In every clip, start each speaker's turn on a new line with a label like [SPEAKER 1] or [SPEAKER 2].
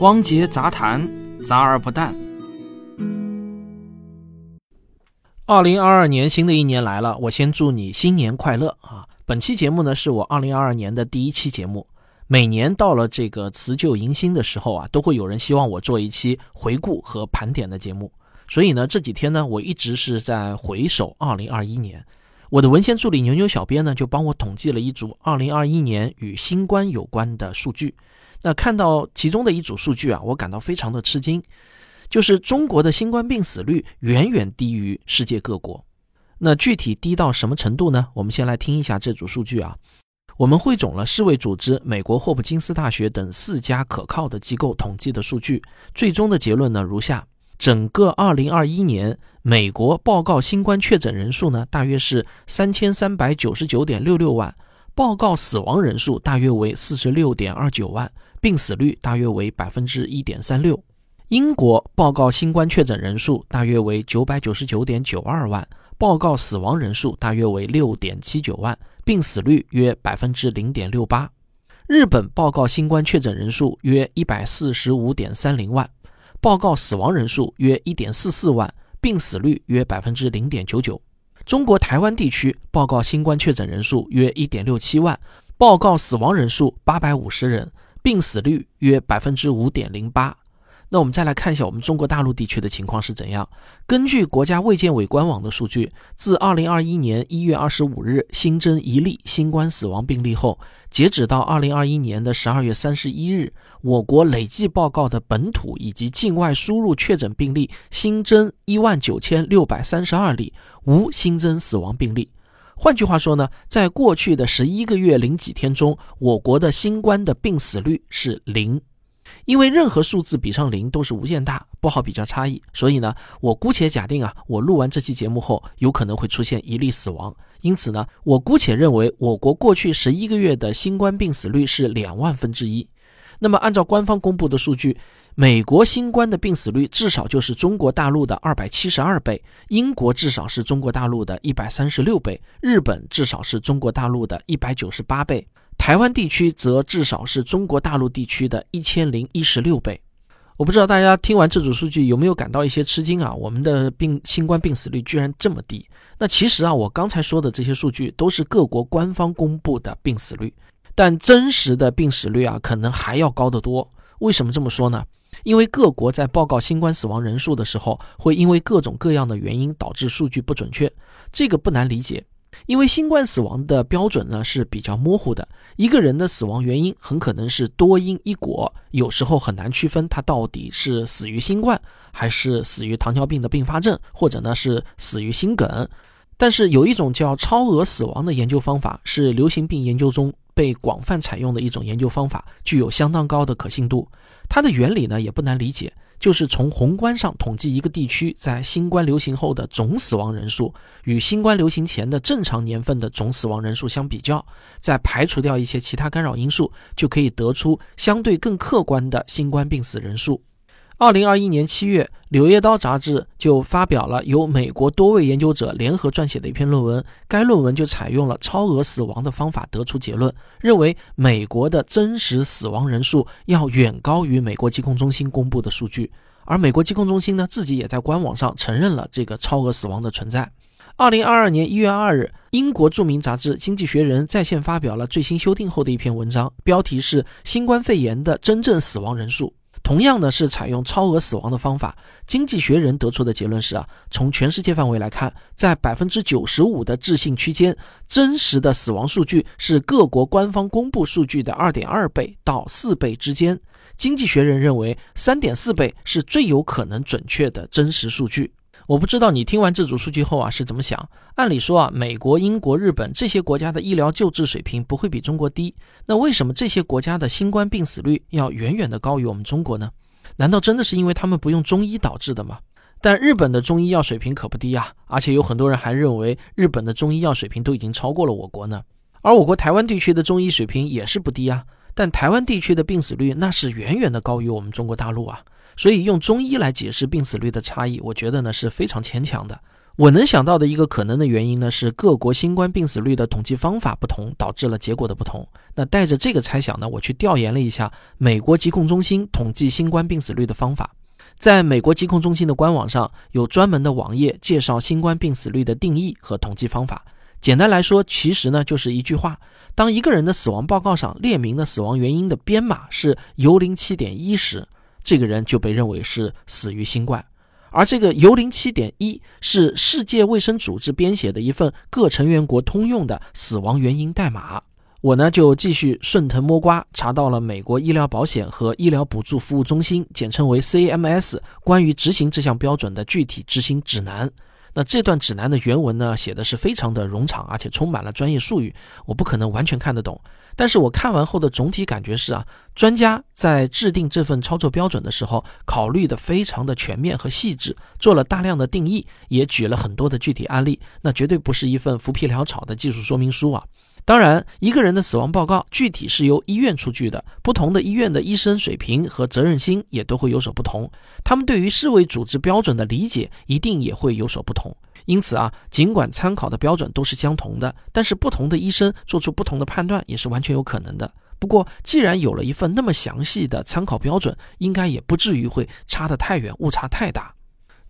[SPEAKER 1] 汪杰杂谈，杂而不淡。二零二二年，新的一年来了，我先祝你新年快乐啊！本期节目呢，是我二零二二年的第一期节目。每年到了这个辞旧迎新的时候啊，都会有人希望我做一期回顾和盘点的节目。所以呢，这几天呢，我一直是在回首二零二一年。我的文献助理牛牛小编呢，就帮我统计了一组二零二一年与新冠有关的数据。那看到其中的一组数据啊，我感到非常的吃惊，就是中国的新冠病死率远远低于世界各国。那具体低到什么程度呢？我们先来听一下这组数据啊。我们汇总了世卫组织、美国霍普金斯大学等四家可靠的机构统计的数据，最终的结论呢如下。整个二零二一年，美国报告新冠确诊人数呢，大约是三千三百九十九点六六万，报告死亡人数大约为四十六点二九万，病死率大约为百分之一点三六。英国报告新冠确诊人数大约为九百九十九点九二万，报告死亡人数大约为六点七九万，病死率约百分之零点六八。日本报告新冠确诊人数约一百四十五点三零万。报告死亡人数约一点四四万，病死率约百分之零点九九。中国台湾地区报告新冠确诊人数约一点六七万，报告死亡人数八百五十人，病死率约百分之五点零八。那我们再来看一下我们中国大陆地区的情况是怎样。根据国家卫健委官网的数据，自二零二一年一月二十五日新增一例新冠死亡病例后，截止到二零二一年的十二月三十一日，我国累计报告的本土以及境外输入确诊病例新增一万九千六百三十二例，无新增死亡病例。换句话说呢，在过去的十一个月零几天中，我国的新冠的病死率是零。因为任何数字比上零都是无限大，不好比较差异，所以呢，我姑且假定啊，我录完这期节目后，有可能会出现一例死亡。因此呢，我姑且认为我国过去十一个月的新冠病死率是两万分之一。那么按照官方公布的数据，美国新冠的病死率至少就是中国大陆的二百七十二倍，英国至少是中国大陆的一百三十六倍，日本至少是中国大陆的一百九十八倍。台湾地区则至少是中国大陆地区的一千零一十六倍。我不知道大家听完这组数据有没有感到一些吃惊啊？我们的病新冠病死率居然这么低。那其实啊，我刚才说的这些数据都是各国官方公布的病死率，但真实的病死率啊，可能还要高得多。为什么这么说呢？因为各国在报告新冠死亡人数的时候，会因为各种各样的原因导致数据不准确，这个不难理解。因为新冠死亡的标准呢是比较模糊的，一个人的死亡原因很可能是多因一果，有时候很难区分他到底是死于新冠，还是死于糖尿病的并发症，或者呢是死于心梗。但是有一种叫超额死亡的研究方法，是流行病研究中被广泛采用的一种研究方法，具有相当高的可信度。它的原理呢也不难理解。就是从宏观上统计一个地区在新冠流行后的总死亡人数，与新冠流行前的正常年份的总死亡人数相比较，再排除掉一些其他干扰因素，就可以得出相对更客观的新冠病死人数。二零二一年七月，《柳叶刀》杂志就发表了由美国多位研究者联合撰写的一篇论文。该论文就采用了超额死亡的方法，得出结论，认为美国的真实死亡人数要远高于美国疾控中心公布的数据。而美国疾控中心呢，自己也在官网上承认了这个超额死亡的存在。二零二二年一月二日，英国著名杂志《经济学人》在线发表了最新修订后的一篇文章，标题是《新冠肺炎的真正死亡人数》。同样呢是采用超额死亡的方法，经济学人得出的结论是啊，从全世界范围来看，在百分之九十五的置信区间，真实的死亡数据是各国官方公布数据的二点二倍到四倍之间。经济学人认为，三点四倍是最有可能准确的真实数据。我不知道你听完这组数据后啊是怎么想？按理说啊，美国、英国、日本这些国家的医疗救治水平不会比中国低，那为什么这些国家的新冠病死率要远远的高于我们中国呢？难道真的是因为他们不用中医导致的吗？但日本的中医药水平可不低啊，而且有很多人还认为日本的中医药水平都已经超过了我国呢。而我国台湾地区的中医水平也是不低啊，但台湾地区的病死率那是远远的高于我们中国大陆啊。所以用中医来解释病死率的差异，我觉得呢是非常牵强的。我能想到的一个可能的原因呢，是各国新冠病死率的统计方法不同，导致了结果的不同。那带着这个猜想呢，我去调研了一下美国疾控中心统计新冠病死率的方法。在美国疾控中心的官网上有专门的网页介绍新冠病死率的定义和统计方法。简单来说，其实呢就是一句话：当一个人的死亡报告上列明的死亡原因的编码是幽灵七点一时，这个人就被认为是死于新冠。而这个幽灵七点一是世界卫生组织编写的一份各成员国通用的死亡原因代码。我呢就继续顺藤摸瓜，查到了美国医疗保险和医疗补助服务中心（简称为 CMS） 关于执行这项标准的具体执行指南。那这段指南的原文呢，写的是非常的冗长，而且充满了专业术语，我不可能完全看得懂。但是我看完后的总体感觉是啊，专家在制定这份操作标准的时候，考虑的非常的全面和细致，做了大量的定义，也举了很多的具体案例。那绝对不是一份浮皮潦草的技术说明书啊。当然，一个人的死亡报告具体是由医院出具的，不同的医院的医生水平和责任心也都会有所不同，他们对于世卫组织标准的理解一定也会有所不同。因此啊，尽管参考的标准都是相同的，但是不同的医生做出不同的判断也是完全有可能的。不过，既然有了一份那么详细的参考标准，应该也不至于会差得太远，误差太大。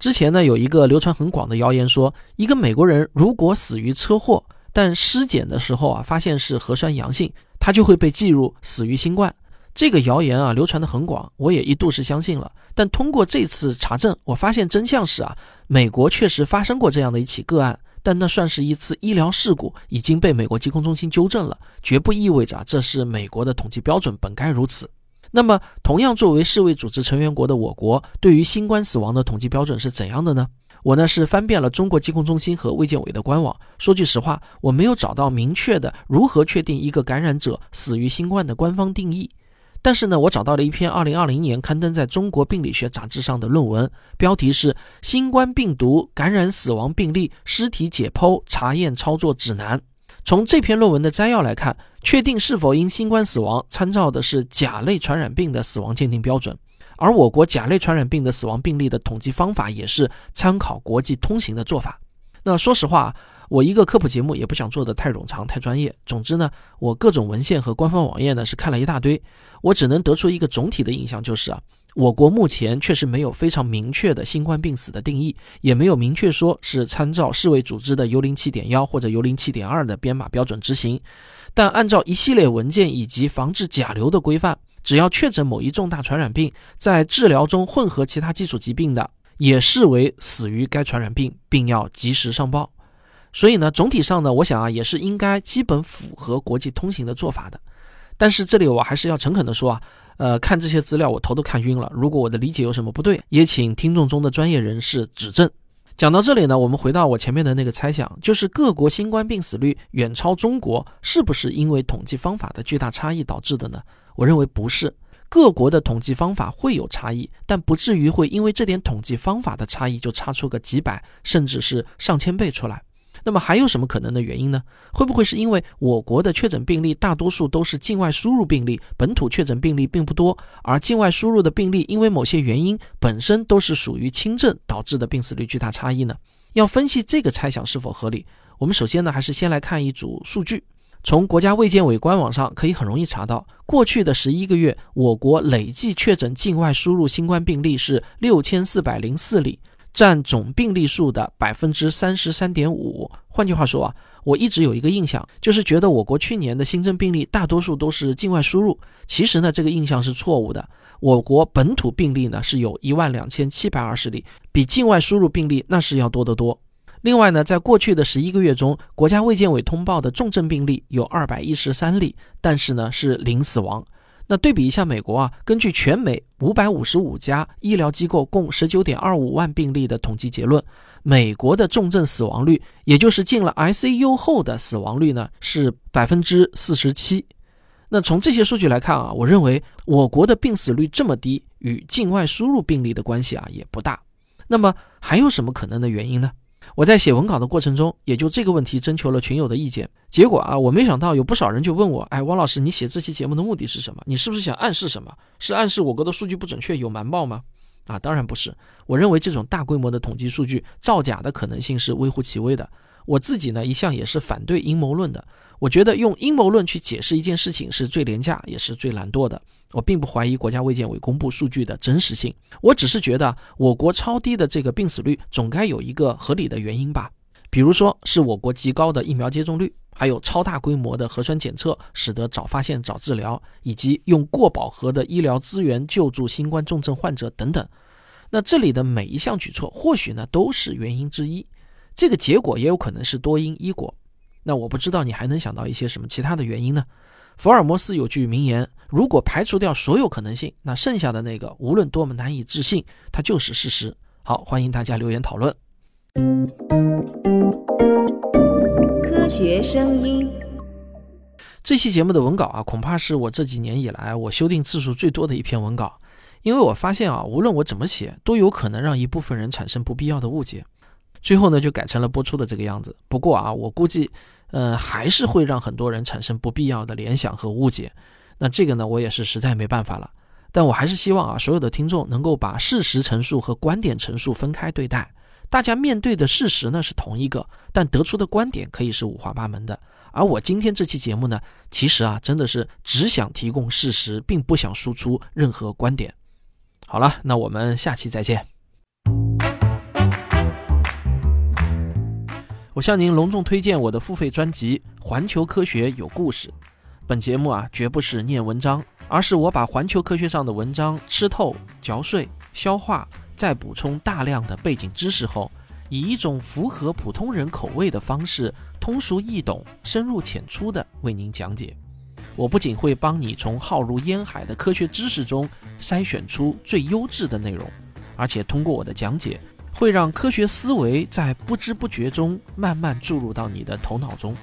[SPEAKER 1] 之前呢，有一个流传很广的谣言说，一个美国人如果死于车祸，但尸检的时候啊发现是核酸阳性，他就会被记入死于新冠。这个谣言啊流传的很广，我也一度是相信了。但通过这次查证，我发现真相是啊，美国确实发生过这样的一起个案，但那算是一次医疗事故，已经被美国疾控中心纠正了，绝不意味着这是美国的统计标准本该如此。那么，同样作为世卫组织成员国的我国，对于新冠死亡的统计标准是怎样的呢？我呢是翻遍了中国疾控中心和卫健委的官网，说句实话，我没有找到明确的如何确定一个感染者死于新冠的官方定义。但是呢，我找到了一篇2020年刊登在中国病理学杂志上的论文，标题是《新冠病毒感染死亡病例尸体解剖查验操作指南》。从这篇论文的摘要来看，确定是否因新冠死亡，参照的是甲类传染病的死亡鉴定标准，而我国甲类传染病的死亡病例的统计方法也是参考国际通行的做法。那说实话。我一个科普节目也不想做的太冗长、太专业。总之呢，我各种文献和官方网页呢是看了一大堆，我只能得出一个总体的印象，就是啊，我国目前确实没有非常明确的新冠病死的定义，也没有明确说是参照世卫组织的 U 零七点幺或者 U 零七点二的编码标准执行。但按照一系列文件以及防治甲流的规范，只要确诊某一重大传染病，在治疗中混合其他基础疾病的，也视为死于该传染病，并要及时上报。所以呢，总体上呢，我想啊，也是应该基本符合国际通行的做法的。但是这里我还是要诚恳的说啊，呃，看这些资料我头都看晕了。如果我的理解有什么不对，也请听众中的专业人士指正。讲到这里呢，我们回到我前面的那个猜想，就是各国新冠病死率远超中国，是不是因为统计方法的巨大差异导致的呢？我认为不是，各国的统计方法会有差异，但不至于会因为这点统计方法的差异就差出个几百甚至是上千倍出来。那么还有什么可能的原因呢？会不会是因为我国的确诊病例大多数都是境外输入病例，本土确诊病例并不多，而境外输入的病例因为某些原因本身都是属于轻症导致的病死率巨大差异呢？要分析这个猜想是否合理，我们首先呢还是先来看一组数据。从国家卫健委官网上可以很容易查到，过去的十一个月，我国累计确诊境外输入新冠病例是六千四百零四例。占总病例数的百分之三十三点五。换句话说啊，我一直有一个印象，就是觉得我国去年的新增病例大多数都是境外输入。其实呢，这个印象是错误的。我国本土病例呢是有一万两千七百二十例，比境外输入病例那是要多得多。另外呢，在过去的十一个月中，国家卫健委通报的重症病例有二百一十三例，但是呢是零死亡。那对比一下美国啊，根据全美五百五十五家医疗机构共十九点二五万病例的统计结论，美国的重症死亡率，也就是进了 ICU 后的死亡率呢，是百分之四十七。那从这些数据来看啊，我认为我国的病死率这么低，与境外输入病例的关系啊也不大。那么还有什么可能的原因呢？我在写文稿的过程中，也就这个问题征求了群友的意见。结果啊，我没想到有不少人就问我：“哎，汪老师，你写这期节目的目的是什么？你是不是想暗示什么？是暗示我国的数据不准确有瞒报吗？”啊，当然不是。我认为这种大规模的统计数据造假的可能性是微乎其微的。我自己呢，一向也是反对阴谋论的。我觉得用阴谋论去解释一件事情是最廉价，也是最懒惰的。我并不怀疑国家卫健委公布数据的真实性，我只是觉得我国超低的这个病死率总该有一个合理的原因吧。比如说是我国极高的疫苗接种率，还有超大规模的核酸检测，使得早发现早治疗，以及用过饱和的医疗资源救助新冠重症患者等等。那这里的每一项举措，或许呢都是原因之一，这个结果也有可能是多因一果。那我不知道你还能想到一些什么其他的原因呢？福尔摩斯有句名言：如果排除掉所有可能性，那剩下的那个无论多么难以置信，它就是事实。好，欢迎大家留言讨论。科学声音，这期节目的文稿啊，恐怕是我这几年以来我修订次数最多的一篇文稿，因为我发现啊，无论我怎么写，都有可能让一部分人产生不必要的误解。最后呢，就改成了播出的这个样子。不过啊，我估计。呃，还是会让很多人产生不必要的联想和误解。那这个呢，我也是实在没办法了。但我还是希望啊，所有的听众能够把事实陈述和观点陈述分开对待。大家面对的事实呢是同一个，但得出的观点可以是五花八门的。而我今天这期节目呢，其实啊，真的是只想提供事实，并不想输出任何观点。好了，那我们下期再见。我向您隆重推荐我的付费专辑《环球科学有故事》。本节目啊，绝不是念文章，而是我把环球科学上的文章吃透、嚼碎、消化，再补充大量的背景知识后，以一种符合普通人口味的方式，通俗易懂、深入浅出的为您讲解。我不仅会帮你从浩如烟海的科学知识中筛选出最优质的内容，而且通过我的讲解。会让科学思维在不知不觉中慢慢注入到你的头脑中。